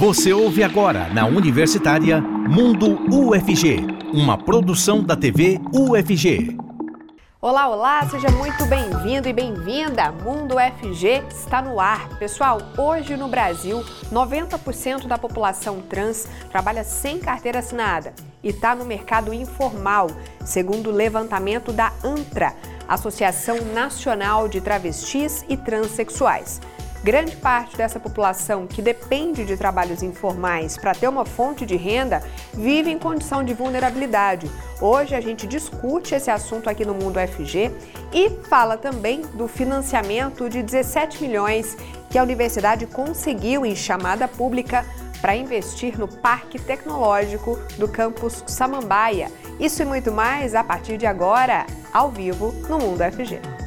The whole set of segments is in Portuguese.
Você ouve agora na Universitária Mundo UFG, uma produção da TV UFG. Olá, olá, seja muito bem-vindo e bem-vinda. Mundo UFG está no ar. Pessoal, hoje no Brasil, 90% da população trans trabalha sem carteira assinada e está no mercado informal, segundo o levantamento da ANTRA, Associação Nacional de Travestis e Transsexuais. Grande parte dessa população que depende de trabalhos informais para ter uma fonte de renda vive em condição de vulnerabilidade. Hoje a gente discute esse assunto aqui no Mundo FG e fala também do financiamento de 17 milhões que a universidade conseguiu em chamada pública para investir no Parque Tecnológico do campus Samambaia. Isso e muito mais a partir de agora, ao vivo no Mundo FG.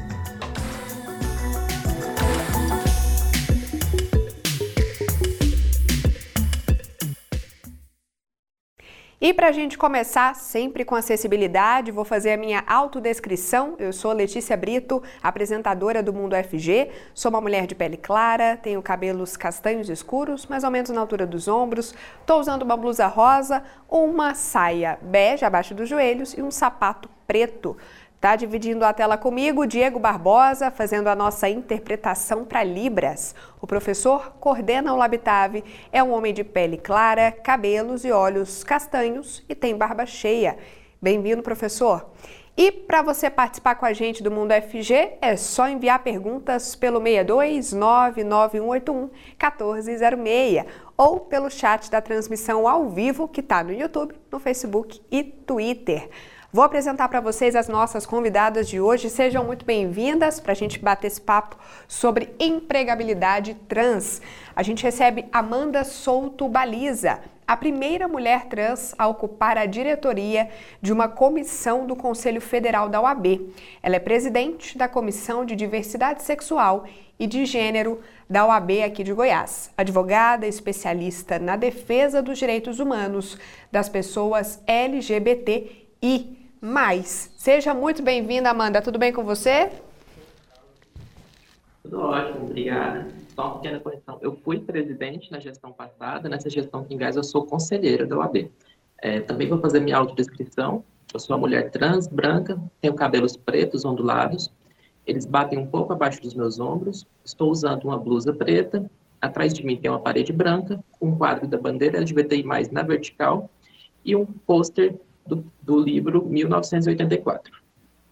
E para a gente começar sempre com acessibilidade, vou fazer a minha autodescrição. Eu sou Letícia Brito, apresentadora do Mundo FG. Sou uma mulher de pele clara, tenho cabelos castanhos escuros, mais ou menos na altura dos ombros. Estou usando uma blusa rosa, uma saia bege abaixo dos joelhos e um sapato preto. Está dividindo a tela comigo Diego Barbosa, fazendo a nossa interpretação para Libras. O professor coordena o Labitave, é um homem de pele clara, cabelos e olhos castanhos e tem barba cheia. Bem-vindo, professor. E para você participar com a gente do Mundo FG, é só enviar perguntas pelo 62 99181 1406 ou pelo chat da transmissão ao vivo que está no YouTube, no Facebook e Twitter. Vou apresentar para vocês as nossas convidadas de hoje. Sejam muito bem-vindas para a gente bater esse papo sobre empregabilidade trans. A gente recebe Amanda Souto Baliza, a primeira mulher trans a ocupar a diretoria de uma comissão do Conselho Federal da OAB. Ela é presidente da Comissão de Diversidade Sexual e de Gênero da OAB aqui de Goiás. Advogada especialista na defesa dos direitos humanos das pessoas LGBTI mais. Seja muito bem-vinda, Amanda. Tudo bem com você? Tudo ótimo, obrigada. Só uma pequena correção. Eu fui presidente na gestão passada, nessa gestão aqui em Gás eu sou conselheira da OAB. É, também vou fazer minha autodescrição. Eu sou uma mulher trans, branca, tenho cabelos pretos, ondulados. Eles batem um pouco abaixo dos meus ombros. Estou usando uma blusa preta. Atrás de mim tem uma parede branca, um quadro da bandeira LGBTI+, na vertical, e um pôster do, do livro 1984.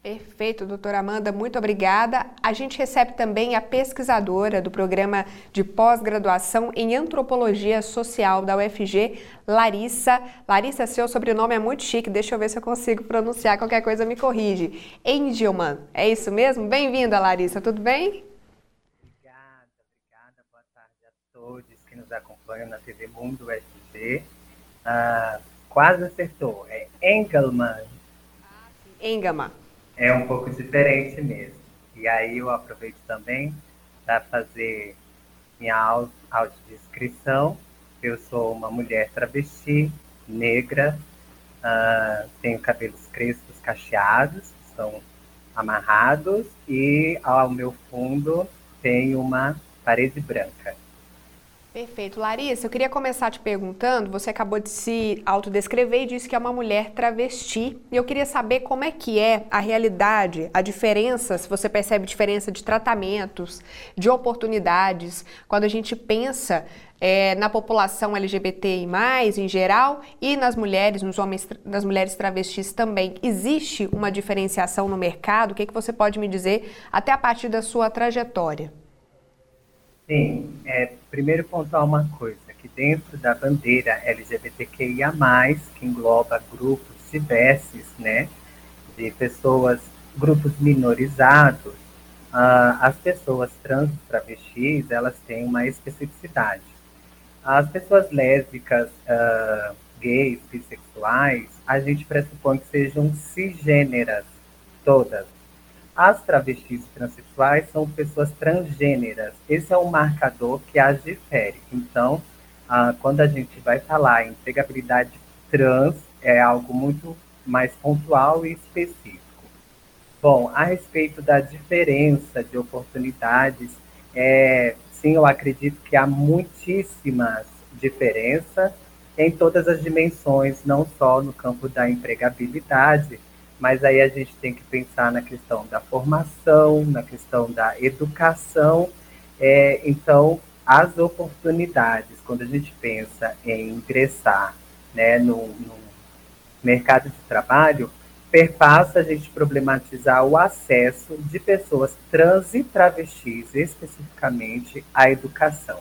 Perfeito, doutora Amanda, muito obrigada. A gente recebe também a pesquisadora do programa de pós-graduação em antropologia social da UFG, Larissa. Larissa, seu sobrenome é muito chique, deixa eu ver se eu consigo pronunciar, qualquer coisa me corrige. Engelman, é isso mesmo? Bem-vinda, Larissa, tudo bem? Obrigada, obrigada. Boa tarde a todos que nos acompanham na TV Mundo UFG. Ah, quase acertou. É Engelman. Engelman. É um pouco diferente mesmo. E aí eu aproveito também para fazer minha audiodescrição. Eu sou uma mulher travesti, negra, uh, tenho cabelos crespos cacheados, que são amarrados, e ao meu fundo tem uma parede branca. Perfeito. Larissa, eu queria começar te perguntando, você acabou de se autodescrever e disse que é uma mulher travesti. E eu queria saber como é que é a realidade, a diferença, se você percebe diferença de tratamentos, de oportunidades, quando a gente pensa é, na população LGBTI+, em geral, e nas mulheres, nos homens, nas mulheres travestis também. Existe uma diferenciação no mercado? O que, é que você pode me dizer até a partir da sua trajetória? Sim, é, primeiro pontuar uma coisa, que dentro da bandeira LGBTQIA+, que engloba grupos diversos, né, de pessoas, grupos minorizados, as pessoas trans travestis, elas têm uma especificidade. As pessoas lésbicas, uh, gays, bissexuais, a gente pressupõe que sejam cisgêneras, todas, as travestis transexuais são pessoas transgêneras. Esse é um marcador que as difere. Então, ah, quando a gente vai falar em empregabilidade trans, é algo muito mais pontual e específico. Bom, a respeito da diferença de oportunidades, é, sim, eu acredito que há muitíssimas diferença em todas as dimensões, não só no campo da empregabilidade, mas aí a gente tem que pensar na questão da formação, na questão da educação. É, então, as oportunidades, quando a gente pensa em ingressar né, no, no mercado de trabalho, perpassa a gente problematizar o acesso de pessoas trans e travestis, especificamente, à educação.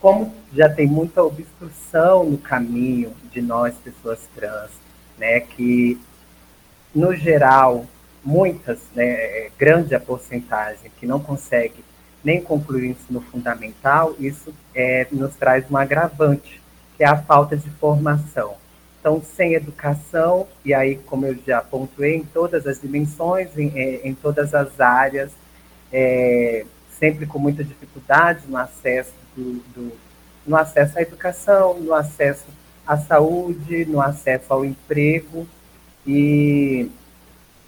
Como já tem muita obstrução no caminho de nós, pessoas trans, né, que no geral, muitas, né, é, grande a porcentagem que não consegue nem concluir o ensino fundamental, isso é, nos traz um agravante, que é a falta de formação. Então, sem educação, e aí, como eu já pontuei, em todas as dimensões, em, é, em todas as áreas, é, sempre com muita dificuldade no acesso, do, do, no acesso à educação, no acesso à saúde, no acesso ao emprego, e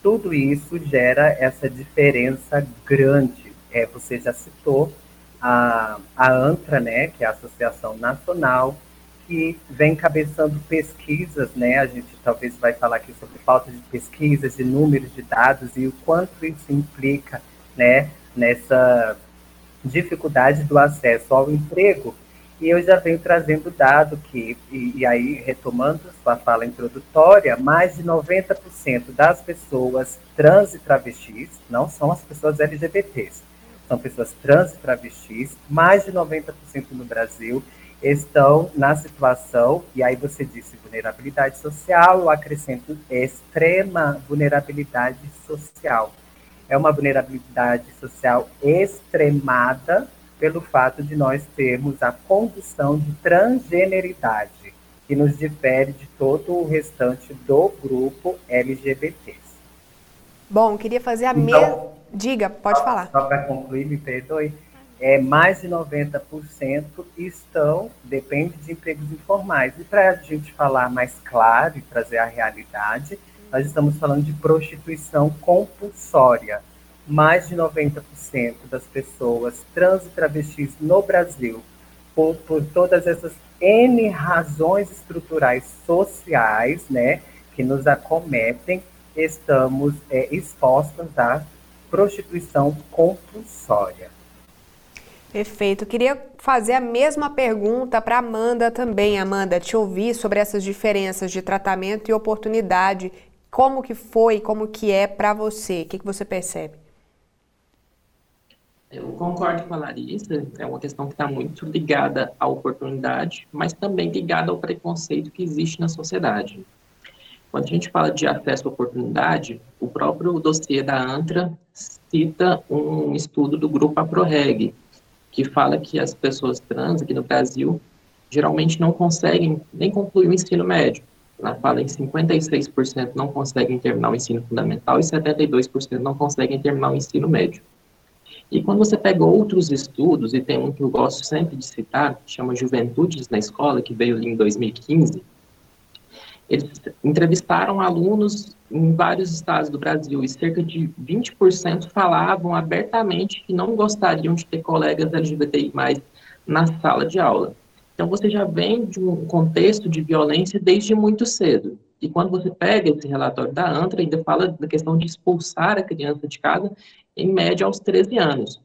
tudo isso gera essa diferença grande. É, você já citou a, a ANTRA, né, que é a Associação Nacional, que vem cabeçando pesquisas, né? A gente talvez vai falar aqui sobre falta de pesquisas, de números de dados e o quanto isso implica, né, nessa dificuldade do acesso ao emprego e eu já venho trazendo dado que, e, e aí retomando sua fala introdutória, mais de 90% das pessoas trans e travestis, não são as pessoas LGBTs, são pessoas trans e travestis, mais de 90% no Brasil estão na situação, e aí você disse vulnerabilidade social, eu acrescento extrema vulnerabilidade social. É uma vulnerabilidade social extremada, pelo fato de nós termos a condição de transgeneridade, que nos difere de todo o restante do grupo LGBTs. Bom, queria fazer a então, mesma. Diga, pode só, falar. Só para concluir, me perdoe. É, mais de 90% estão, depende de empregos informais. E para a gente falar mais claro e trazer a realidade, nós estamos falando de prostituição compulsória mais de 90% das pessoas trans e travestis no Brasil, por, por todas essas N razões estruturais sociais, né, que nos acometem, estamos é, expostas à prostituição compulsória. Perfeito. Queria fazer a mesma pergunta para Amanda também, Amanda, te ouvir sobre essas diferenças de tratamento e oportunidade. Como que foi, como que é para você? O que, que você percebe? Eu concordo com a Larissa, é uma questão que está muito ligada à oportunidade, mas também ligada ao preconceito que existe na sociedade. Quando a gente fala de acesso à oportunidade, o próprio dossiê da ANTRA cita um estudo do grupo APROREG, que fala que as pessoas trans aqui no Brasil geralmente não conseguem nem concluir o ensino médio. Ela fala em 56% não conseguem terminar o ensino fundamental e 72% não conseguem terminar o ensino médio. E quando você pega outros estudos, e tem um que eu gosto sempre de citar, que chama Juventudes na Escola, que veio ali em 2015, eles entrevistaram alunos em vários estados do Brasil e cerca de 20% falavam abertamente que não gostariam de ter colegas LGBTI+, na sala de aula. Então, você já vem de um contexto de violência desde muito cedo. E quando você pega esse relatório da ANTRA, ainda fala da questão de expulsar a criança de casa em média aos 13 anos.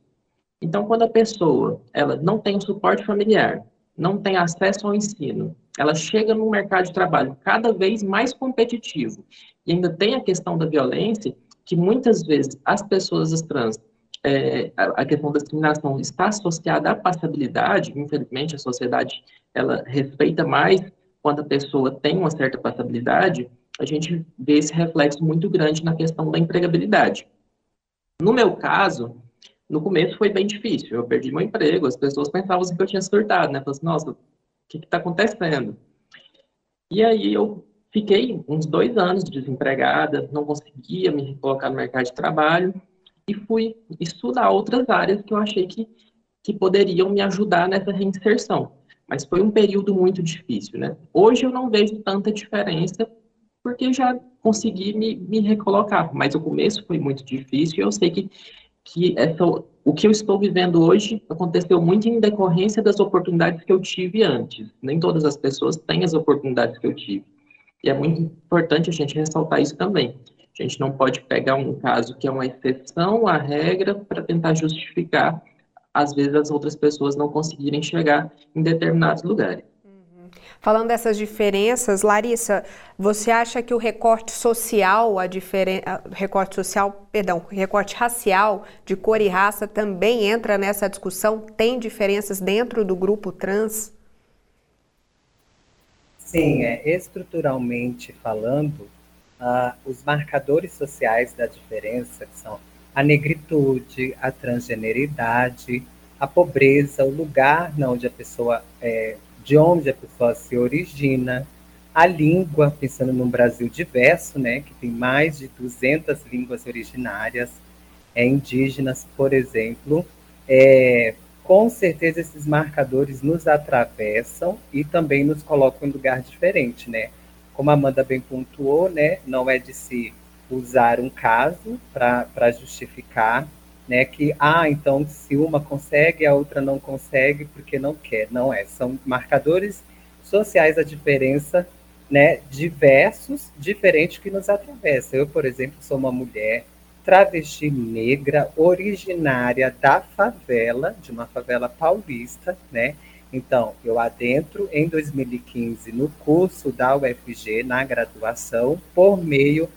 Então, quando a pessoa ela não tem suporte familiar, não tem acesso ao ensino, ela chega no mercado de trabalho cada vez mais competitivo e ainda tem a questão da violência, que muitas vezes as pessoas trans, é, a questão da discriminação está associada à passabilidade, infelizmente a sociedade ela respeita mais quando a pessoa tem uma certa passabilidade, a gente vê esse reflexo muito grande na questão da empregabilidade. No meu caso, no começo foi bem difícil. Eu perdi meu emprego, as pessoas pensavam assim que eu tinha surtado, né? Falaram assim, nossa, o que está acontecendo? E aí eu fiquei uns dois anos desempregada, não conseguia me colocar no mercado de trabalho e fui estudar outras áreas que eu achei que, que poderiam me ajudar nessa reinserção. Mas foi um período muito difícil, né? Hoje eu não vejo tanta diferença porque já consegui me, me recolocar, mas o começo foi muito difícil e eu sei que, que essa, o que eu estou vivendo hoje aconteceu muito em decorrência das oportunidades que eu tive antes. Nem todas as pessoas têm as oportunidades que eu tive. E é muito importante a gente ressaltar isso também. A gente não pode pegar um caso que é uma exceção à regra para tentar justificar, às vezes, as outras pessoas não conseguirem chegar em determinados lugares. Falando dessas diferenças, Larissa, você acha que o recorte social, a recorte social, perdão, recorte racial de cor e raça também entra nessa discussão? Tem diferenças dentro do grupo trans? Sim, é, estruturalmente falando, uh, os marcadores sociais da diferença, que são a negritude, a transgeneridade, a pobreza, o lugar onde a pessoa é, de onde a pessoa se origina, a língua, pensando num Brasil diverso, né, que tem mais de 200 línguas originárias, é, indígenas, por exemplo, é, com certeza esses marcadores nos atravessam e também nos colocam em lugar diferente, né? Como a Amanda bem pontuou, né, não é de se usar um caso para justificar né, que, ah, então se uma consegue, a outra não consegue porque não quer. Não é, são marcadores sociais a diferença, né, diversos, diferentes que nos atravessam. Eu, por exemplo, sou uma mulher travesti negra, originária da favela, de uma favela paulista, né? Então, eu adentro em 2015 no curso da UFG, na graduação, por meio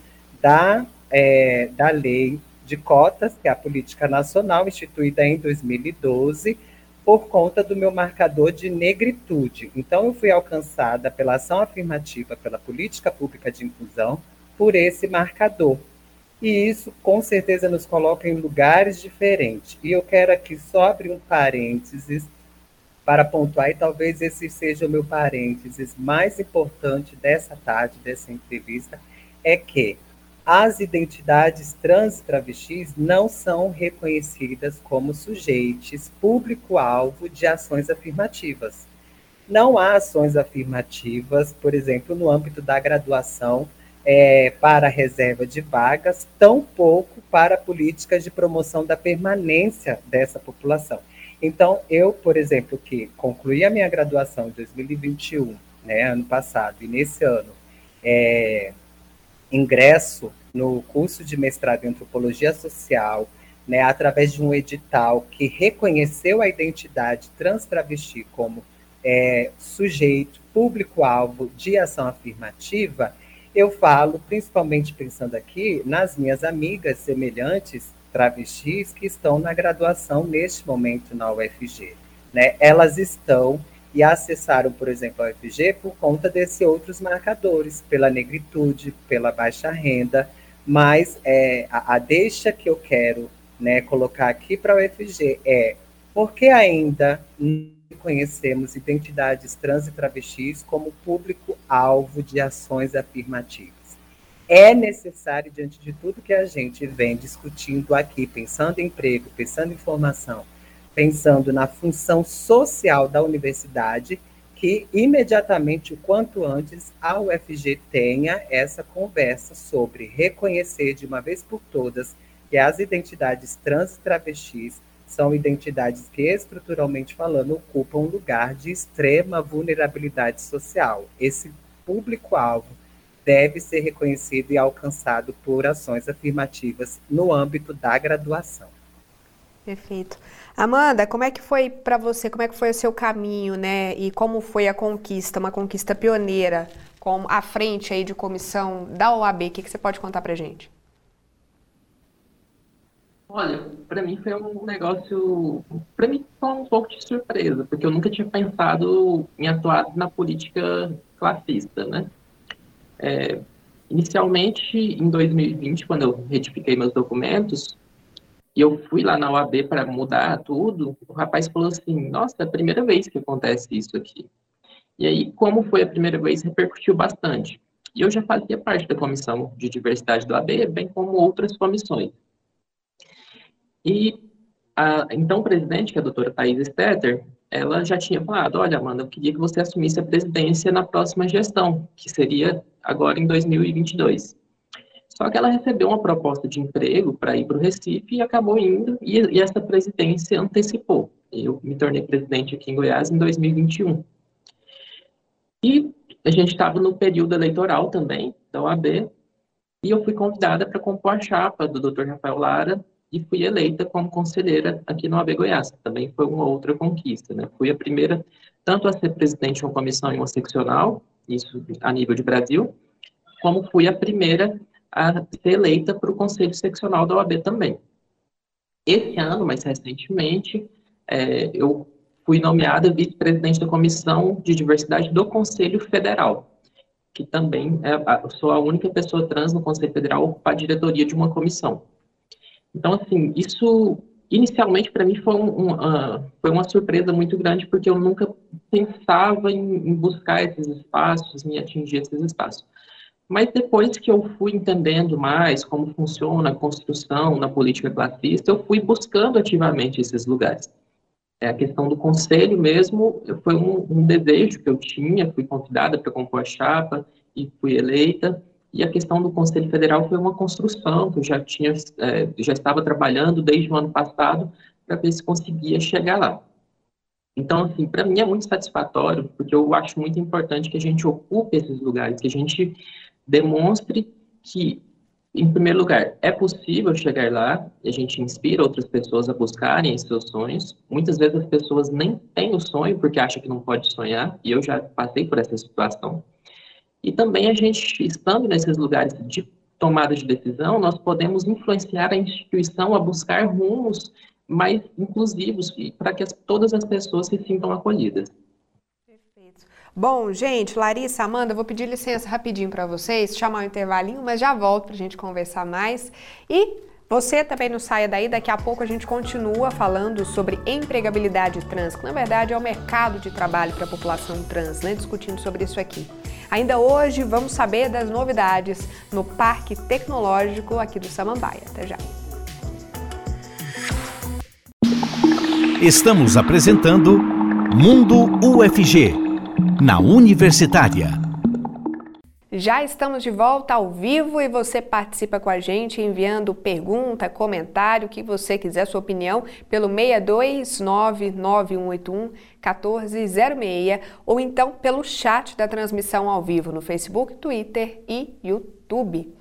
da, é, da lei de cotas, que é a política nacional instituída em 2012, por conta do meu marcador de negritude. Então, eu fui alcançada pela ação afirmativa, pela política pública de inclusão, por esse marcador. E isso, com certeza, nos coloca em lugares diferentes. E eu quero aqui só abrir um parênteses para pontuar, e talvez esse seja o meu parênteses mais importante dessa tarde, dessa entrevista, é que as identidades trans e travestis não são reconhecidas como sujeitos público-alvo de ações afirmativas. Não há ações afirmativas, por exemplo, no âmbito da graduação é, para reserva de vagas, tampouco para políticas de promoção da permanência dessa população. Então, eu, por exemplo, que concluí a minha graduação em 2021, né, ano passado, e nesse ano, é, ingresso no curso de mestrado em antropologia social, né, através de um edital que reconheceu a identidade trans travesti como é, sujeito público-alvo de ação afirmativa, eu falo, principalmente pensando aqui, nas minhas amigas semelhantes travestis que estão na graduação neste momento na UFG. Né? Elas estão e acessaram, por exemplo, a UFG por conta desses outros marcadores, pela negritude, pela baixa renda, mas é, a, a deixa que eu quero né, colocar aqui para a UFG é porque ainda não conhecemos identidades trans e travestis como público-alvo de ações afirmativas. É necessário, diante de tudo que a gente vem discutindo aqui, pensando em emprego, pensando em formação, pensando na função social da universidade, que imediatamente, o quanto antes, a UFG tenha essa conversa sobre reconhecer de uma vez por todas que as identidades trans e travestis são identidades que, estruturalmente falando, ocupam um lugar de extrema vulnerabilidade social. Esse público-alvo deve ser reconhecido e alcançado por ações afirmativas no âmbito da graduação. Perfeito. Amanda, como é que foi para você? Como é que foi o seu caminho, né? E como foi a conquista, uma conquista pioneira, como à frente aí de comissão da OAB? O que, que você pode contar para gente? Olha, para mim foi um negócio, para mim foi um pouco de surpresa, porque eu nunca tinha pensado em atuar na política classista, né? É, inicialmente, em 2020, quando eu retifiquei meus documentos, e eu fui lá na OAB para mudar tudo, o rapaz falou assim: Nossa, é a primeira vez que acontece isso aqui. E aí, como foi a primeira vez, repercutiu bastante. E eu já fazia parte da comissão de diversidade do AB, bem como outras comissões. E a então presidente, que é a doutora Thais Stetter, ela já tinha falado: Olha, Amanda, eu queria que você assumisse a presidência na próxima gestão, que seria agora em 2022. Só que ela recebeu uma proposta de emprego para ir para o Recife e acabou indo, e, e essa presidência antecipou. Eu me tornei presidente aqui em Goiás em 2021. E a gente estava no período eleitoral também, da OAB, e eu fui convidada para compor a chapa do Dr. Rafael Lara e fui eleita como conselheira aqui no AB Goiás. Também foi uma outra conquista, né? Fui a primeira tanto a ser presidente de uma comissão seccional, isso a nível de Brasil, como fui a primeira a ser eleita para o Conselho Seccional da OAB também. Esse ano, mais recentemente, é, eu fui nomeada vice-presidente da Comissão de Diversidade do Conselho Federal, que também é, sou a única pessoa trans no Conselho Federal a ocupar a diretoria de uma comissão. Então, assim, isso inicialmente para mim foi, um, uh, foi uma surpresa muito grande, porque eu nunca pensava em, em buscar esses espaços, em atingir esses espaços. Mas depois que eu fui entendendo mais como funciona a construção na política classista, eu fui buscando ativamente esses lugares. É, a questão do conselho mesmo foi um, um desejo que eu tinha, fui convidada para compor a chapa e fui eleita. E a questão do Conselho Federal foi uma construção que eu já tinha, é, já estava trabalhando desde o ano passado para ver se conseguia chegar lá. Então, assim, para mim é muito satisfatório, porque eu acho muito importante que a gente ocupe esses lugares, que a gente demonstre que, em primeiro lugar, é possível chegar lá, a gente inspira outras pessoas a buscarem seus sonhos. Muitas vezes as pessoas nem têm o sonho porque acham que não pode sonhar, e eu já passei por essa situação. E também a gente, estando nesses lugares de tomada de decisão, nós podemos influenciar a instituição a buscar rumos mais inclusivos para que as, todas as pessoas se sintam acolhidas. Bom, gente, Larissa, Amanda, vou pedir licença rapidinho para vocês, chamar um intervalinho, mas já volto para a gente conversar mais. E você também não saia daí, daqui a pouco a gente continua falando sobre empregabilidade trans, que na verdade é o mercado de trabalho para a população trans, né? Discutindo sobre isso aqui. Ainda hoje vamos saber das novidades no Parque Tecnológico aqui do Samambaia. Até já. Estamos apresentando Mundo UFG, na Universitária. Já estamos de volta ao vivo e você participa com a gente enviando pergunta, comentário, o que você quiser, sua opinião, pelo 62991811406 ou então pelo chat da transmissão ao vivo no Facebook, Twitter e YouTube.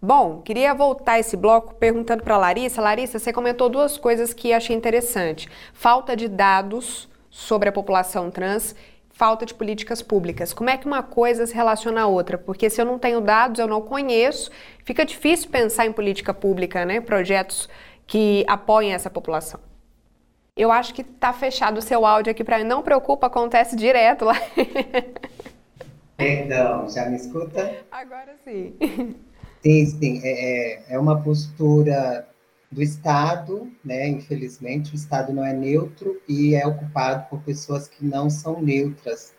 Bom, queria voltar esse bloco perguntando para Larissa. Larissa, você comentou duas coisas que achei interessante: falta de dados sobre a população trans falta de políticas públicas. Como é que uma coisa se relaciona à outra? Porque se eu não tenho dados, eu não conheço, fica difícil pensar em política pública, né? Projetos que apoiem essa população. Eu acho que está fechado o seu áudio aqui para mim. Não preocupa, acontece direto lá. Perdão, já me escuta? Agora sim. Sim, sim. É, é, é uma postura do Estado, né? Infelizmente, o Estado não é neutro e é ocupado por pessoas que não são neutras.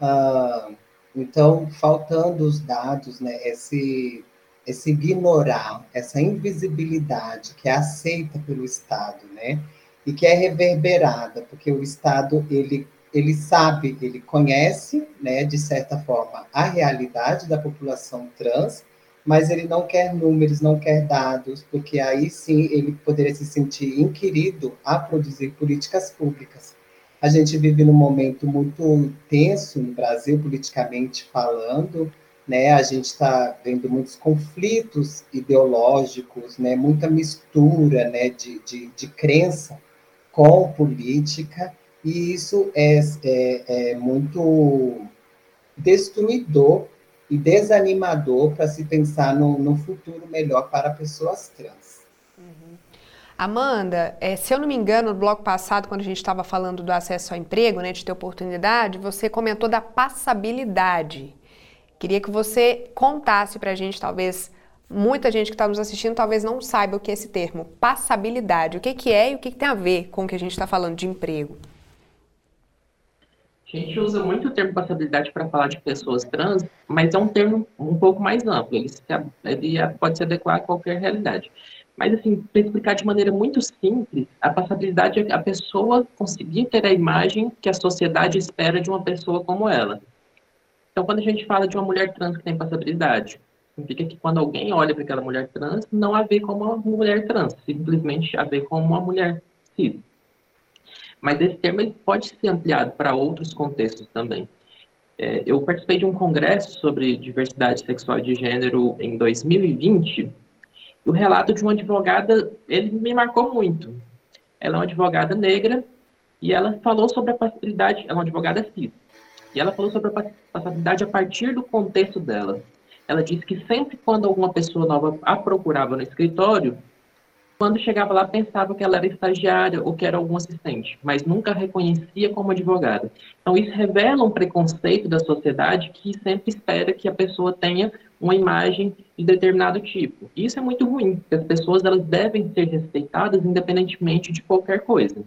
Ah, então, faltando os dados, né? Esse, esse ignorar, essa invisibilidade que é aceita pelo Estado, né? E que é reverberada, porque o Estado ele ele sabe, ele conhece, né, de certa forma, a realidade da população trans, mas ele não quer números, não quer dados, porque aí sim ele poderia se sentir inquirido a produzir políticas públicas. A gente vive num momento muito tenso no Brasil, politicamente falando, né? A gente está vendo muitos conflitos ideológicos, né? Muita mistura, né? De, de, de crença com política, e isso é, é, é muito destruidor e desanimador para se pensar no, no, futuro melhor para pessoas trans. Uhum. Amanda, é, se eu não me engano, no bloco passado, quando a gente estava falando do acesso ao emprego, né, de ter oportunidade, você comentou da passabilidade. Queria que você contasse para a gente, talvez muita gente que está nos assistindo talvez não saiba o que é esse termo, passabilidade. O que, que é e o que, que tem a ver com o que a gente está falando de emprego? A gente usa muito o termo passabilidade para falar de pessoas trans, mas é um termo um pouco mais amplo, ele, se, ele pode se adequar a qualquer realidade. Mas, assim, para explicar de maneira muito simples, a passabilidade é a pessoa conseguir ter a imagem que a sociedade espera de uma pessoa como ela. Então, quando a gente fala de uma mulher trans que tem passabilidade, Significa que quando alguém olha para aquela mulher trans, não a vê como uma mulher trans, simplesmente a vê como uma mulher cis. Mas esse termo ele pode ser ampliado para outros contextos também. É, eu participei de um congresso sobre diversidade sexual e de gênero em 2020, e o relato de uma advogada, ele me marcou muito. Ela é uma advogada negra, e ela falou sobre a possibilidade, ela é uma advogada cis, e ela falou sobre a possibilidade a partir do contexto dela. Ela disse que sempre quando alguma pessoa nova a procurava no escritório, quando chegava lá pensava que ela era estagiária ou que era algum assistente, mas nunca reconhecia como advogada. Então isso revela um preconceito da sociedade que sempre espera que a pessoa tenha uma imagem de determinado tipo. Isso é muito ruim, porque as pessoas elas devem ser respeitadas independentemente de qualquer coisa.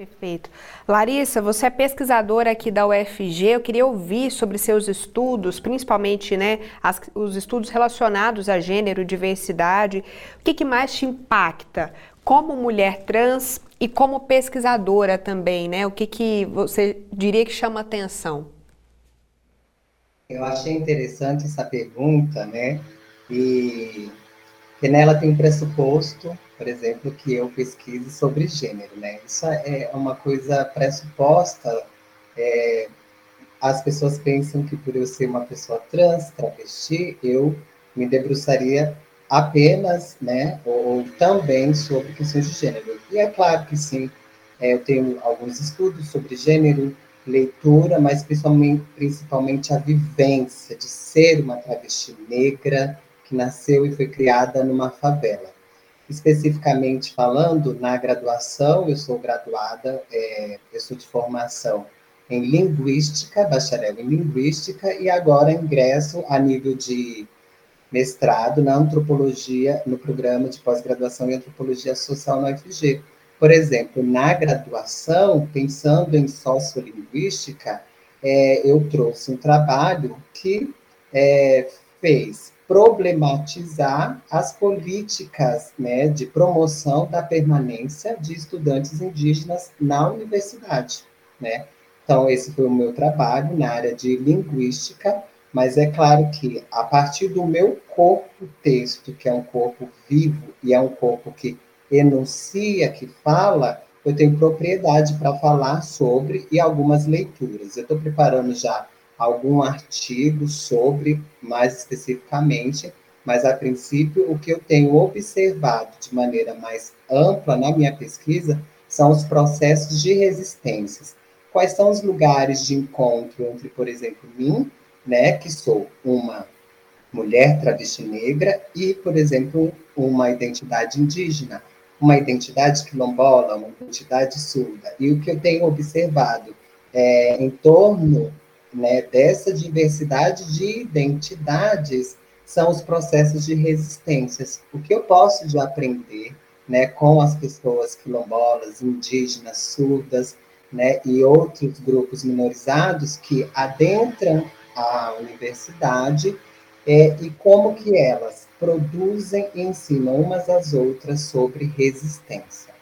Perfeito. Larissa, você é pesquisadora aqui da UFG. Eu queria ouvir sobre seus estudos, principalmente né, as, os estudos relacionados a gênero, diversidade. O que, que mais te impacta como mulher trans e como pesquisadora também, né? O que, que você diria que chama atenção? Eu achei interessante essa pergunta, né? E nela tem um pressuposto por exemplo, que eu pesquise sobre gênero, né? Isso é uma coisa pressuposta. É, as pessoas pensam que por eu ser uma pessoa trans, travesti, eu me debruçaria apenas, né, ou, também sobre questões de gênero. E é claro que sim, é, eu tenho alguns estudos sobre gênero, leitura, mas principalmente, principalmente a vivência de ser uma travesti negra que nasceu e foi criada numa favela. Especificamente falando, na graduação, eu sou graduada, é, eu sou de formação em Linguística, bacharel em Linguística, e agora ingresso a nível de mestrado na Antropologia, no programa de pós-graduação em Antropologia Social na UFG. Por exemplo, na graduação, pensando em sociolinguística, é, eu trouxe um trabalho que é, fez problematizar as políticas né, de promoção da permanência de estudantes indígenas na universidade. Né? Então, esse foi o meu trabalho na área de linguística, mas é claro que, a partir do meu corpo texto, que é um corpo vivo e é um corpo que enuncia, que fala, eu tenho propriedade para falar sobre e algumas leituras. Eu estou preparando já algum artigo sobre, mais especificamente, mas a princípio o que eu tenho observado de maneira mais ampla na minha pesquisa são os processos de resistências. Quais são os lugares de encontro entre, por exemplo, mim, né, que sou uma mulher travesti negra, e, por exemplo, uma identidade indígena, uma identidade quilombola, uma identidade surda. E o que eu tenho observado é, em torno né, dessa diversidade de identidades são os processos de resistências. O que eu posso de aprender né, com as pessoas quilombolas, indígenas, surdas, né, e outros grupos minorizados que adentram a universidade é, e como que elas produzem e ensinam umas às outras sobre resistência.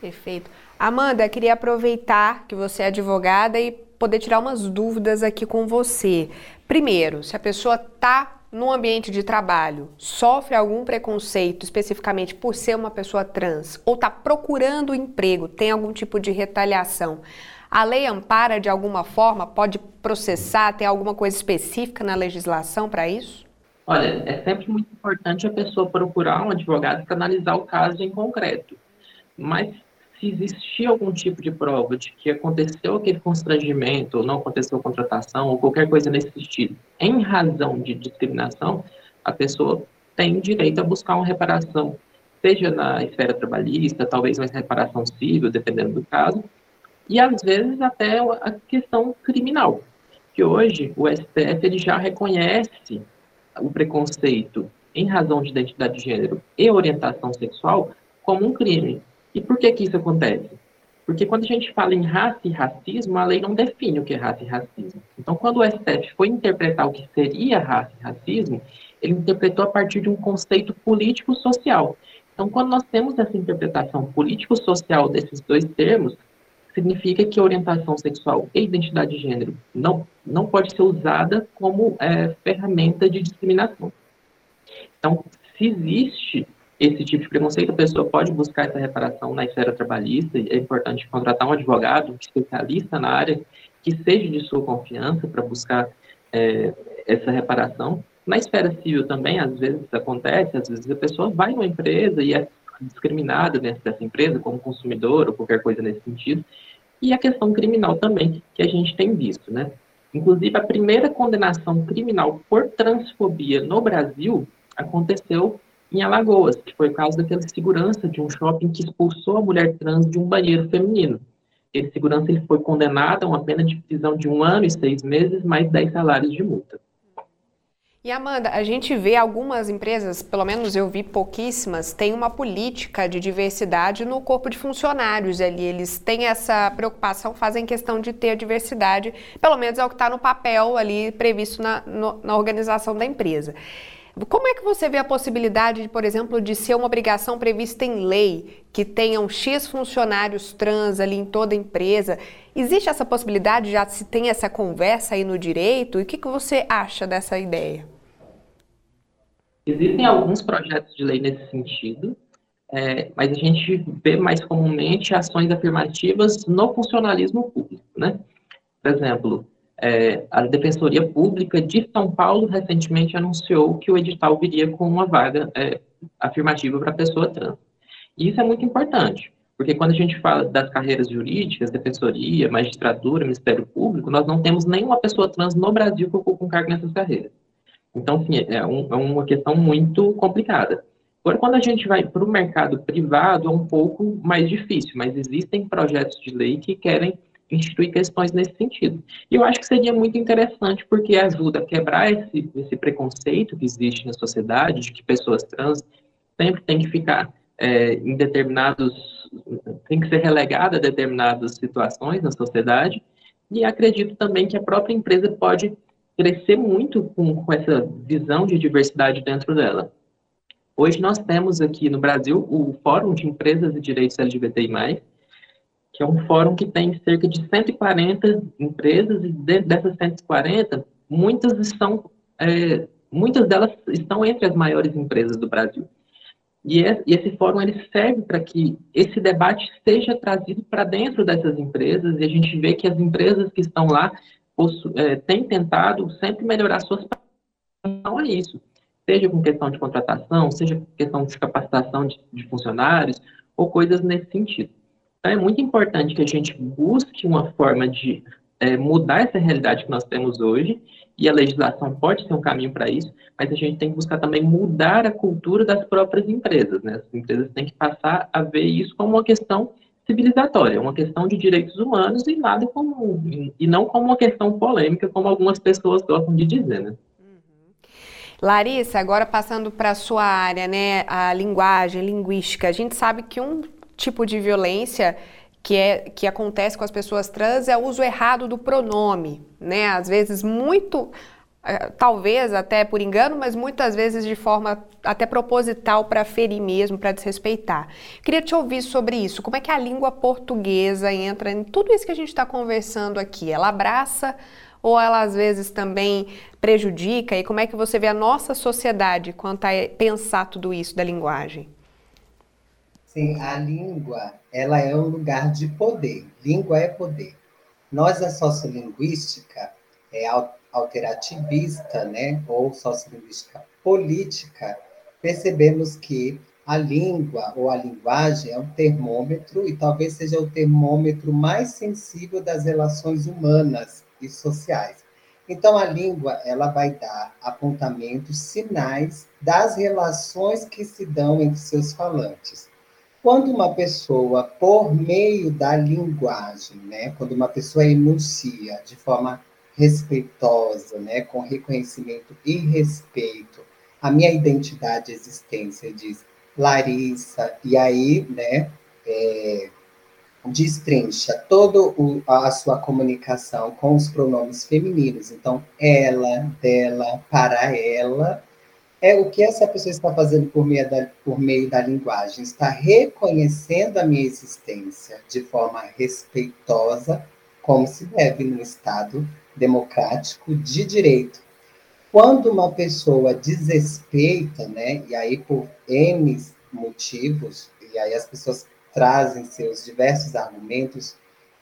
Perfeito. Amanda, queria aproveitar que você é advogada e poder tirar umas dúvidas aqui com você. Primeiro, se a pessoa está no ambiente de trabalho, sofre algum preconceito especificamente por ser uma pessoa trans ou está procurando emprego, tem algum tipo de retaliação, a lei ampara de alguma forma, pode processar, tem alguma coisa específica na legislação para isso? Olha, é sempre muito importante a pessoa procurar um advogado para analisar o caso em concreto. Mas se existir algum tipo de prova de que aconteceu aquele constrangimento, ou não aconteceu contratação, ou qualquer coisa nesse sentido, em razão de discriminação, a pessoa tem direito a buscar uma reparação, seja na esfera trabalhista, talvez uma reparação civil, dependendo do caso, e às vezes até a questão criminal, que hoje o STF ele já reconhece o preconceito em razão de identidade de gênero e orientação sexual como um crime. E por que que isso acontece? Porque quando a gente fala em raça e racismo, a lei não define o que é raça e racismo. Então, quando o STF foi interpretar o que seria raça e racismo, ele interpretou a partir de um conceito político-social. Então, quando nós temos essa interpretação político-social desses dois termos, significa que orientação sexual e identidade de gênero não, não pode ser usada como é, ferramenta de discriminação. Então, se existe esse tipo de preconceito, a pessoa pode buscar essa reparação na esfera trabalhista, é importante contratar um advogado especialista na área, que seja de sua confiança para buscar é, essa reparação. Na esfera civil também, às vezes acontece, às vezes a pessoa vai numa empresa e é discriminada dentro dessa empresa, como consumidor ou qualquer coisa nesse sentido, e a questão criminal também, que a gente tem visto, né? Inclusive, a primeira condenação criminal por transfobia no Brasil aconteceu em Alagoas, que foi caso daquela segurança de um shopping que expulsou a mulher trans de um banheiro feminino. Esse segurança ele foi condenado a uma pena de prisão de um ano e seis meses, mais dez salários de multa. E Amanda, a gente vê algumas empresas, pelo menos eu vi pouquíssimas, têm uma política de diversidade no corpo de funcionários ali. Eles têm essa preocupação, fazem questão de ter a diversidade, pelo menos é o que está no papel ali previsto na, no, na organização da empresa. Como é que você vê a possibilidade, de, por exemplo, de ser uma obrigação prevista em lei que tenham X funcionários trans ali em toda a empresa? Existe essa possibilidade? Já se tem essa conversa aí no direito? E o que, que você acha dessa ideia? Existem alguns projetos de lei nesse sentido, é, mas a gente vê mais comumente ações afirmativas no funcionalismo público, né? Por exemplo, é, a Defensoria Pública de São Paulo recentemente anunciou que o edital viria com uma vaga é, afirmativa para pessoa trans. E isso é muito importante, porque quando a gente fala das carreiras jurídicas, defensoria, magistratura, Ministério Público, nós não temos nenhuma pessoa trans no Brasil que ocupe um cargo nessas carreiras. Então, sim, é, um, é uma questão muito complicada. Agora, quando a gente vai para o mercado privado, é um pouco mais difícil, mas existem projetos de lei que querem instituir questões nesse sentido. E eu acho que seria muito interessante, porque ajuda a quebrar esse, esse preconceito que existe na sociedade, de que pessoas trans sempre têm que ficar é, em determinados, tem que ser relegada a determinadas situações na sociedade, e acredito também que a própria empresa pode crescer muito com, com essa visão de diversidade dentro dela. Hoje nós temos aqui no Brasil o Fórum de Empresas e Direitos LGBTI+, é um fórum que tem cerca de 140 empresas, e dessas 140, muitas estão, é, muitas delas estão entre as maiores empresas do Brasil. E, é, esse fórum ele serve para que esse debate seja trazido para dentro dessas empresas, e a gente vê que as empresas que estão lá é, têm tentado sempre melhorar suas não é isso, seja com questão de contratação, seja com questão de capacitação de, de funcionários, ou coisas nesse sentido. Então, é muito importante que a gente busque uma forma de é, mudar essa realidade que nós temos hoje, e a legislação pode ser um caminho para isso, mas a gente tem que buscar também mudar a cultura das próprias empresas. Né? As empresas têm que passar a ver isso como uma questão civilizatória, uma questão de direitos humanos e nada como e não como uma questão polêmica, como algumas pessoas gostam de dizer, né? Uhum. Larissa, agora passando para a sua área, né, a linguagem, linguística, a gente sabe que um tipo de violência que, é, que acontece com as pessoas trans é o uso errado do pronome, né? Às vezes muito, é, talvez até por engano, mas muitas vezes de forma até proposital para ferir mesmo, para desrespeitar. Queria te ouvir sobre isso. Como é que a língua portuguesa entra em tudo isso que a gente está conversando aqui? Ela abraça ou ela às vezes também prejudica? E como é que você vê a nossa sociedade quanto a pensar tudo isso da linguagem? Sim, a língua, ela é um lugar de poder. Língua é poder. Nós, da sociolinguística, é alterativista, né, ou sociolinguística política, percebemos que a língua ou a linguagem é um termômetro e talvez seja o termômetro mais sensível das relações humanas e sociais. Então, a língua ela vai dar apontamentos, sinais das relações que se dão entre seus falantes. Quando uma pessoa, por meio da linguagem, né, quando uma pessoa enuncia de forma respeitosa, né, com reconhecimento e respeito, a minha identidade e existência diz Larissa, e aí, né, é, destrincha toda a sua comunicação com os pronomes femininos. Então, ela, dela, para ela, é o que essa pessoa está fazendo por meio da, por meio da linguagem. Está reconhecendo a minha existência de forma respeitosa, como se deve no Estado democrático de direito. Quando uma pessoa desrespeita, né, e aí por N motivos, e aí as pessoas trazem seus diversos argumentos,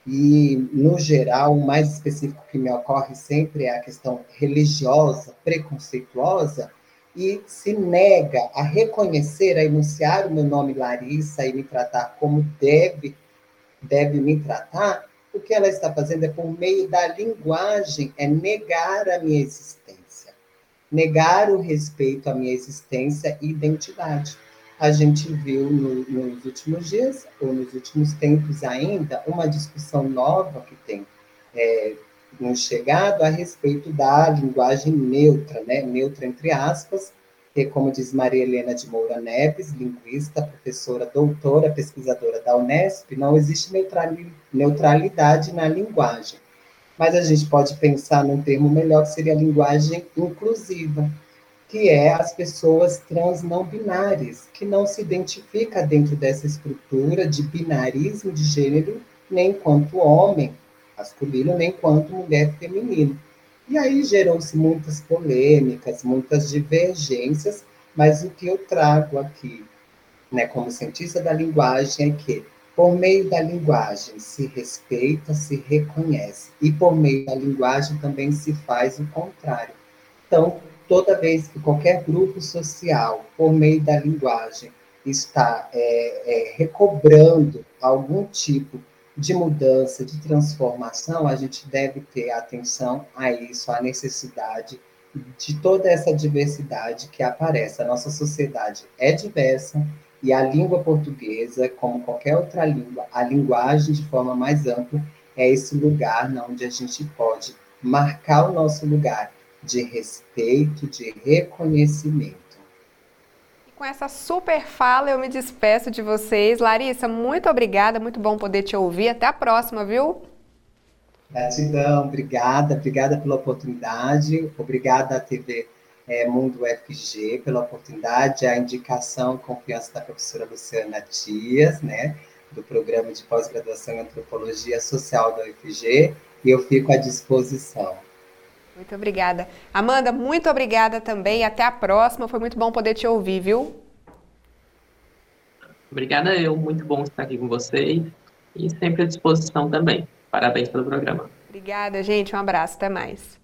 e, no geral, o mais específico que me ocorre sempre é a questão religiosa, preconceituosa, e se nega a reconhecer, a enunciar o meu nome Larissa e me tratar como deve, deve me tratar, o que ela está fazendo é por meio da linguagem, é negar a minha existência, negar o respeito à minha existência e identidade. A gente viu no, nos últimos dias, ou nos últimos tempos ainda, uma discussão nova que tem é, nos chegado a respeito da linguagem neutra, né? neutra entre aspas, que, como diz Maria Helena de Moura Neves, linguista, professora, doutora, pesquisadora da Unesp, não existe neutralidade na linguagem. Mas a gente pode pensar num termo melhor, que seria a linguagem inclusiva, que é as pessoas trans não binárias, que não se identifica dentro dessa estrutura de binarismo de gênero, nem enquanto homem masculino, nem enquanto mulher feminina. E aí gerou-se muitas polêmicas, muitas divergências, mas o que eu trago aqui, né, como cientista da linguagem, é que por meio da linguagem se respeita, se reconhece, e por meio da linguagem também se faz o contrário. Então, toda vez que qualquer grupo social, por meio da linguagem, está é, é, recobrando algum tipo de mudança, de transformação, a gente deve ter atenção a isso, a necessidade de toda essa diversidade que aparece. A nossa sociedade é diversa e a língua portuguesa, como qualquer outra língua, a linguagem de forma mais ampla, é esse lugar onde a gente pode marcar o nosso lugar de respeito, de reconhecimento. Com essa super fala, eu me despeço de vocês. Larissa, muito obrigada, muito bom poder te ouvir. Até a próxima, viu? Gratidão, obrigada, obrigada pela oportunidade, obrigada à TV é, Mundo FG pela oportunidade, a indicação confiança da professora Luciana Dias, né, do programa de pós-graduação em Antropologia Social da UFG, e eu fico à disposição. Muito obrigada. Amanda, muito obrigada também. Até a próxima. Foi muito bom poder te ouvir, viu? Obrigada eu. Muito bom estar aqui com vocês. E sempre à disposição também. Parabéns pelo programa. Obrigada, gente. Um abraço. Até mais.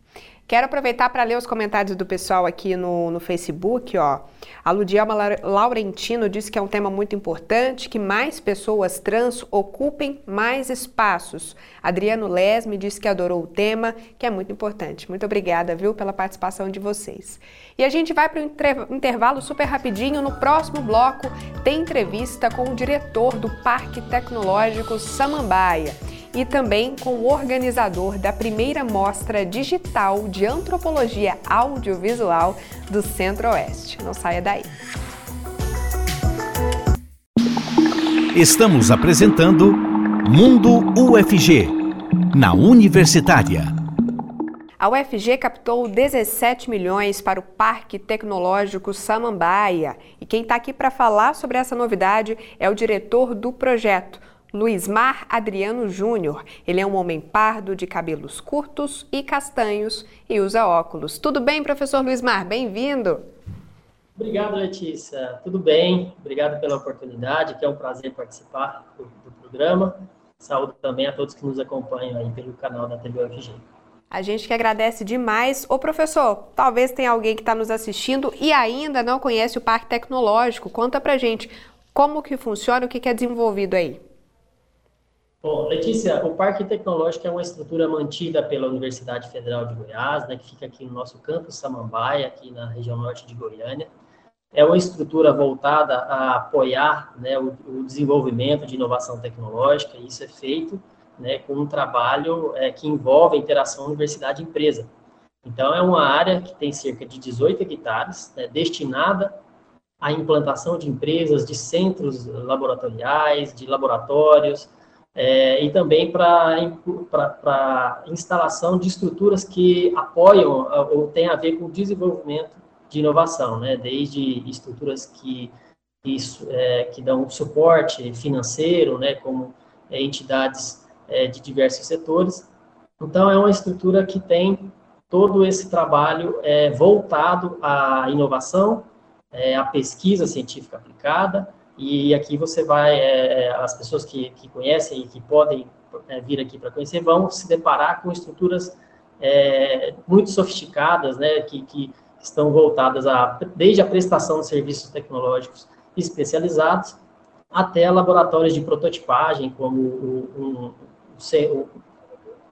Quero aproveitar para ler os comentários do pessoal aqui no, no Facebook. Ó. A Ludielma Laurentino disse que é um tema muito importante, que mais pessoas trans ocupem mais espaços. Adriano Lesme disse que adorou o tema, que é muito importante. Muito obrigada, viu, pela participação de vocês. E a gente vai para o intervalo super rapidinho. No próximo bloco tem entrevista com o diretor do Parque Tecnológico Samambaia e também com o organizador da primeira mostra digital de antropologia audiovisual do Centro-Oeste. Não saia daí. Estamos apresentando Mundo UFG, na Universitária. A UFG captou 17 milhões para o Parque Tecnológico Samambaia. E quem está aqui para falar sobre essa novidade é o diretor do projeto, Luizmar Adriano Júnior. Ele é um homem pardo, de cabelos curtos e castanhos e usa óculos. Tudo bem, professor Luizmar? Bem-vindo. Obrigado, Letícia. Tudo bem? Obrigado pela oportunidade, que é um prazer participar do, do programa. Saúde também a todos que nos acompanham aí pelo canal da TV UFG. A gente que agradece demais. Ô professor, talvez tenha alguém que está nos assistindo e ainda não conhece o Parque Tecnológico. Conta pra gente como que funciona, o que é desenvolvido aí. Bom, Letícia, o Parque Tecnológico é uma estrutura mantida pela Universidade Federal de Goiás, né, que fica aqui no nosso campus Samambaia, aqui na região norte de Goiânia. É uma estrutura voltada a apoiar né, o, o, desenvolvimento de inovação tecnológica, e isso é feito né, com um trabalho é, que envolve a interação universidade-empresa. Então, é uma área que tem cerca de 18 hectares, né, destinada à implantação de empresas, de centros laboratoriais, de laboratórios, é, e também para instalação de estruturas que apoiam ou têm a ver com o desenvolvimento de inovação, né? desde estruturas que, isso, é, que dão suporte financeiro, né? como é, entidades é, de diversos setores. Então, é uma estrutura que tem todo esse trabalho é, voltado à inovação, é, à pesquisa científica aplicada, e aqui você vai, é, é, as pessoas que, que conhecem e que podem é, vir aqui para conhecer vão se deparar com estruturas é, muito sofisticadas, né, que, que estão voltadas a, desde a prestação de serviços tecnológicos especializados até laboratórios de prototipagem, como o, um, o,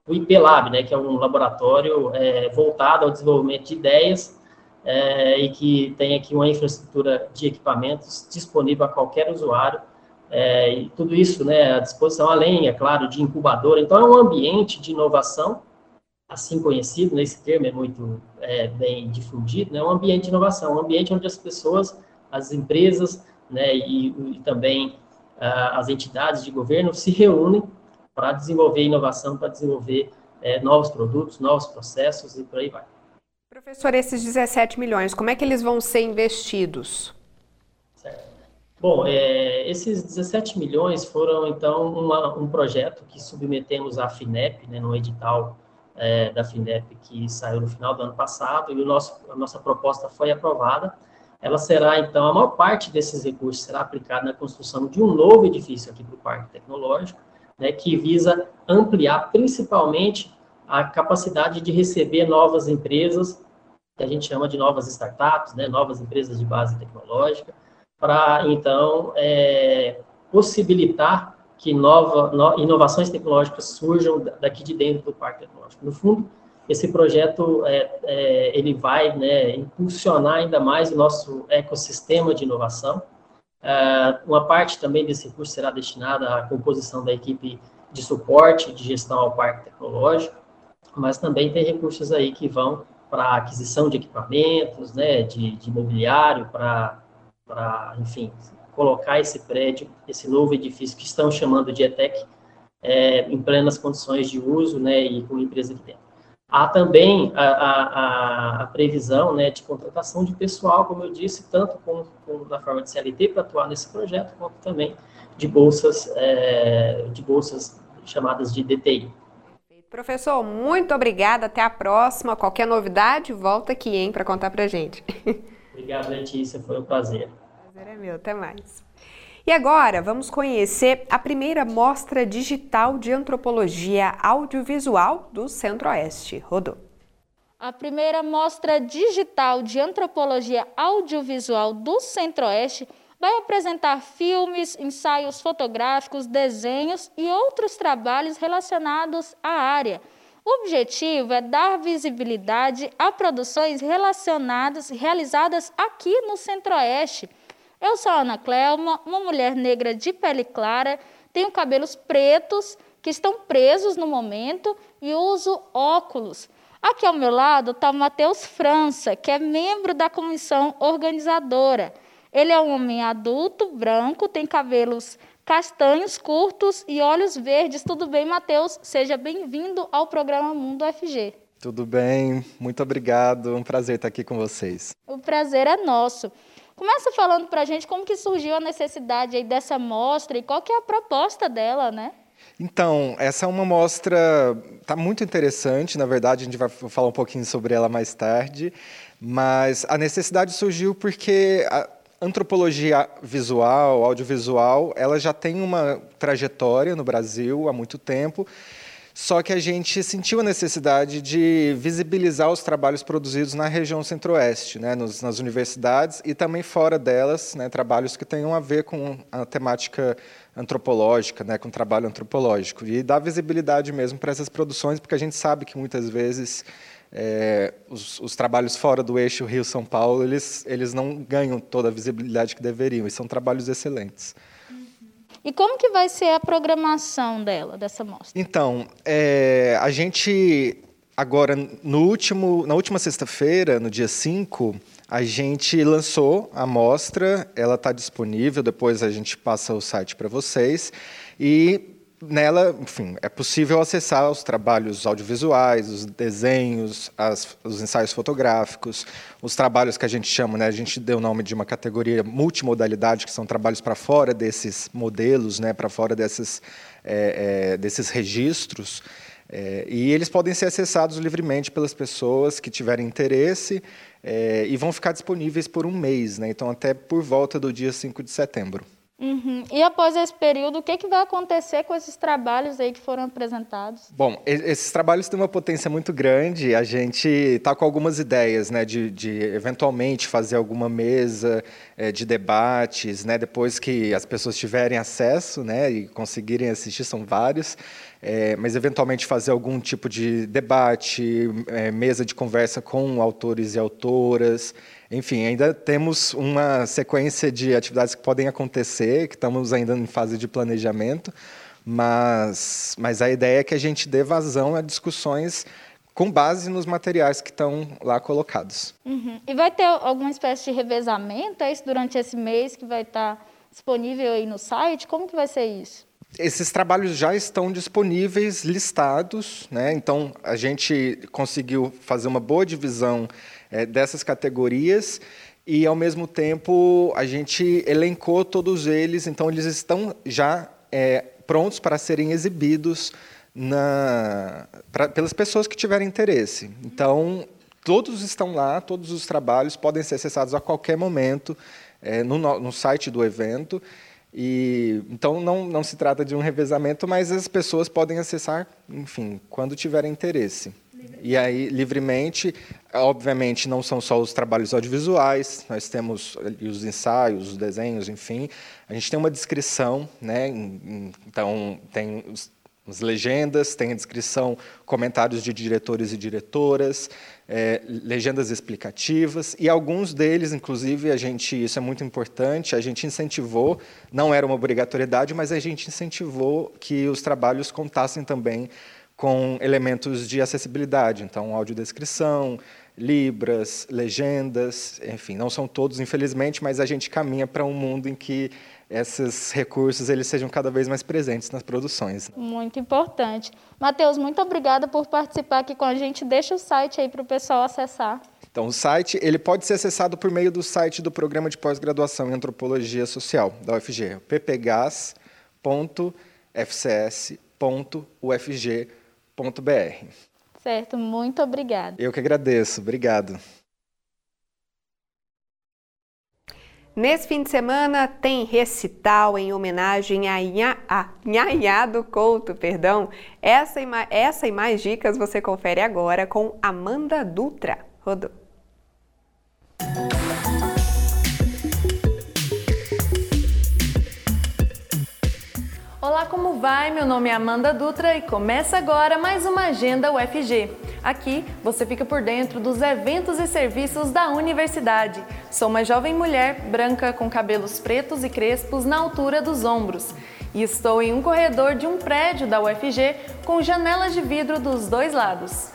o IP Lab, né, que é um laboratório é, voltado ao desenvolvimento de ideias é, e que tem aqui uma infraestrutura de equipamentos disponível a qualquer usuário, é, e tudo isso né, à disposição, além, é claro, de incubadora. Então, é um ambiente de inovação, assim conhecido, né, esse termo é muito é, bem difundido, né, um ambiente de inovação, um ambiente onde as pessoas, as empresas né, e, e também uh, as entidades de governo se reúnem para desenvolver inovação, para desenvolver é, novos produtos, novos processos e por aí vai. Professor, esses 17 milhões, como é que eles vão ser investidos? Certo. Bom, é, esses 17 milhões foram, então, uma, um projeto que submetemos à FINEP, né, no edital é, da FINEP que saiu no final do ano passado, e o nosso, a nossa proposta foi aprovada. Ela será, então, a maior parte desses recursos será aplicada na construção de um novo edifício aqui para o Parque Tecnológico, né, que visa ampliar principalmente a capacidade de receber novas empresas que a gente chama de novas startups, né, novas empresas de base tecnológica, para, então, é, possibilitar que nova, no, inovações tecnológicas surjam daqui de dentro do parque tecnológico. No fundo, esse projeto é, é, ele vai né, impulsionar ainda mais o nosso ecossistema de inovação. É, uma parte também desse recurso será destinada à composição da equipe de suporte de gestão ao parque tecnológico, mas também tem recursos aí que vão para aquisição de equipamentos, né, de, de imobiliário, para, enfim, colocar esse prédio, esse novo edifício que estão chamando de ETEC, é, em plenas condições de uso, né, e com empresa aqui dentro. Há também a, a, a, previsão né, de contratação de pessoal, como eu disse, tanto com, com na forma de CLT para atuar nesse projeto, quanto também de bolsas, é, de bolsas chamadas de DTI. Professor, muito obrigada. Até a próxima. Qualquer novidade, volta aqui, hein, para contar para gente. Obrigado, Letícia. Foi um prazer. Prazer é meu. Até mais. E agora vamos conhecer a primeira mostra digital de antropologia audiovisual do Centro-Oeste. Rodou. A primeira mostra digital de antropologia audiovisual do Centro-Oeste vai apresentar filmes, ensaios fotográficos, desenhos e outros trabalhos relacionados à área. O objetivo é dar visibilidade a produções relacionadas, realizadas aqui no Centro-Oeste. Eu sou a Ana Clelma, uma mulher negra de pele clara, tenho cabelos pretos que estão presos no momento e uso óculos. Aqui ao meu lado está o Matheus França, que é membro da comissão organizadora. Ele é um homem adulto, branco, tem cabelos castanhos, curtos e olhos verdes. Tudo bem, Matheus? Seja bem-vindo ao programa Mundo FG. Tudo bem, muito obrigado. Um prazer estar aqui com vocês. O prazer é nosso. Começa falando para a gente como que surgiu a necessidade aí dessa mostra e qual que é a proposta dela, né? Então, essa é uma mostra, está muito interessante, na verdade, a gente vai falar um pouquinho sobre ela mais tarde, mas a necessidade surgiu porque antropologia visual, audiovisual, ela já tem uma trajetória no Brasil há muito tempo, só que a gente sentiu a necessidade de visibilizar os trabalhos produzidos na região centro-oeste, né, nos, nas universidades e também fora delas, né, trabalhos que tenham a ver com a temática antropológica, né, com o trabalho antropológico. E dar visibilidade mesmo para essas produções, porque a gente sabe que muitas vezes é, os, os, trabalhos fora do eixo Rio-São Paulo, eles, eles não ganham toda a visibilidade que deveriam, e são trabalhos excelentes. E como que vai ser a programação dela, dessa mostra? Então, é, a gente, agora, no último, na última sexta-feira, no dia 5, a gente lançou a mostra, ela está disponível, depois a gente passa o site para vocês, e nela, enfim, é possível acessar os trabalhos audiovisuais, os desenhos, as, os ensaios fotográficos, os trabalhos que a gente chama, né, a gente deu o nome de uma categoria multimodalidade, que são trabalhos para fora desses modelos, né, para fora desses, é, é, desses registros, é, e eles podem ser acessados livremente pelas pessoas que tiverem interesse é, e vão ficar disponíveis por um mês, né, então até por volta do dia 5 de setembro. Uhum. E após esse período, o que, que vai acontecer com esses trabalhos aí que foram apresentados? Bom, esses trabalhos têm uma potência muito grande. A gente está com algumas ideias, né, de, de eventualmente fazer alguma mesa é, de debates, né, depois que as pessoas tiverem acesso, né, e conseguirem assistir, são vários. É, mas eventualmente fazer algum tipo de debate, é, mesa de conversa com autores e autoras. Enfim, ainda temos uma sequência de atividades que podem acontecer, que estamos ainda em fase de planejamento, mas, mas a ideia é que a gente dê vazão a discussões com base nos materiais que estão lá colocados. Uhum. E vai ter alguma espécie de revezamento é isso durante esse mês que vai estar disponível aí no site? Como que vai ser isso? Esses trabalhos já estão disponíveis, listados, né? então a gente conseguiu fazer uma boa divisão é, dessas categorias e, ao mesmo tempo, a gente elencou todos eles, então eles estão já é, prontos para serem exibidos na, pra, pelas pessoas que tiverem interesse. Então, todos estão lá, todos os trabalhos podem ser acessados a qualquer momento é, no, no site do evento. E, então, não, não se trata de um revezamento, mas as pessoas podem acessar, enfim, quando tiverem interesse. E aí, livremente, obviamente, não são só os trabalhos audiovisuais, nós temos os ensaios, os desenhos, enfim. A gente tem uma descrição, né? então, tem as legendas, tem a descrição, comentários de diretores e diretoras, é, legendas explicativas, e alguns deles, inclusive, a gente, isso é muito importante, a gente incentivou, não era uma obrigatoriedade, mas a gente incentivou que os trabalhos contassem também com elementos de acessibilidade, então audiodescrição, libras, legendas, enfim, não são todos, infelizmente, mas a gente caminha para um mundo em que esses recursos eles sejam cada vez mais presentes nas produções. Muito importante. Matheus, muito obrigada por participar aqui com a gente. Deixa o site aí para o pessoal acessar. Então, o site ele pode ser acessado por meio do site do Programa de Pós-Graduação em Antropologia Social, da UFG, ppgas.fcs.ufg.br. Certo, muito obrigada. Eu que agradeço, obrigado. Nesse fim de semana tem recital em homenagem a, Nha, a Nhanhá do Couto, perdão. Essa e, essa e mais dicas você confere agora com Amanda Dutra. Rodou. Olá, como vai? Meu nome é Amanda Dutra e começa agora mais uma Agenda UFG. Aqui você fica por dentro dos eventos e serviços da universidade. Sou uma jovem mulher branca com cabelos pretos e crespos na altura dos ombros. E estou em um corredor de um prédio da UFG com janelas de vidro dos dois lados.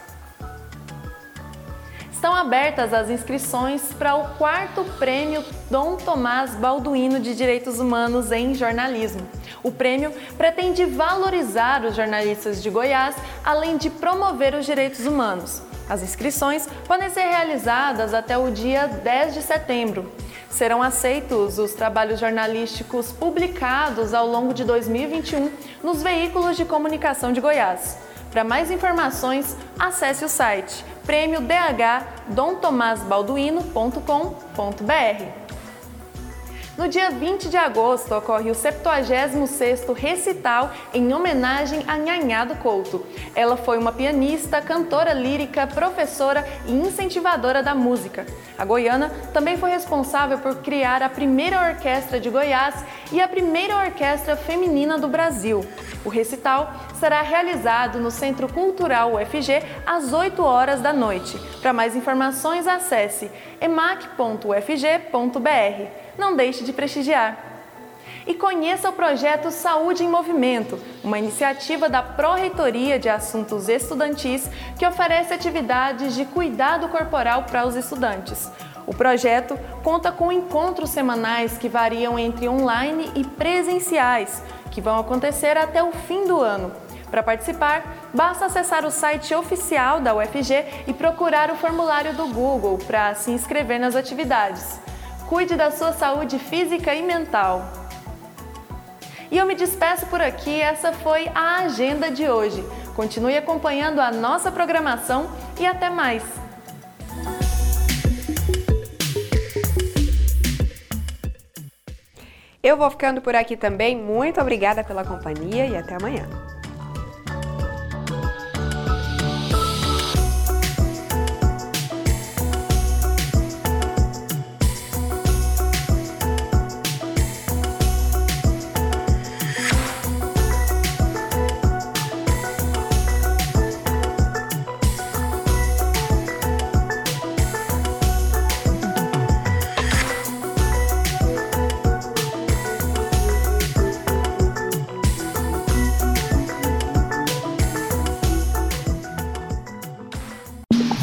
Estão abertas as inscrições para o quarto prêmio Dom Tomás Balduino de Direitos Humanos em Jornalismo. O prêmio pretende valorizar os jornalistas de Goiás, além de promover os direitos humanos. As inscrições podem ser realizadas até o dia 10 de setembro. Serão aceitos os trabalhos jornalísticos publicados ao longo de 2021 nos veículos de comunicação de Goiás. Para mais informações, acesse o site prêmiodhdomtomasbalduino.com.br. No dia 20 de agosto ocorre o 76º recital em homenagem a Nhanhá do Couto. Ela foi uma pianista, cantora lírica, professora e incentivadora da música. A goiana também foi responsável por criar a primeira orquestra de Goiás e a primeira orquestra feminina do Brasil. O recital será realizado no Centro Cultural UFG às 8 horas da noite. Para mais informações, acesse emac.ufg.br não deixe de prestigiar. E conheça o projeto Saúde em Movimento, uma iniciativa da Pró-Reitoria de Assuntos Estudantis que oferece atividades de cuidado corporal para os estudantes. O projeto conta com encontros semanais que variam entre online e presenciais, que vão acontecer até o fim do ano. Para participar, basta acessar o site oficial da UFG e procurar o formulário do Google para se inscrever nas atividades. Cuide da sua saúde física e mental. E eu me despeço por aqui, essa foi a agenda de hoje. Continue acompanhando a nossa programação e até mais! Eu vou ficando por aqui também. Muito obrigada pela companhia e até amanhã.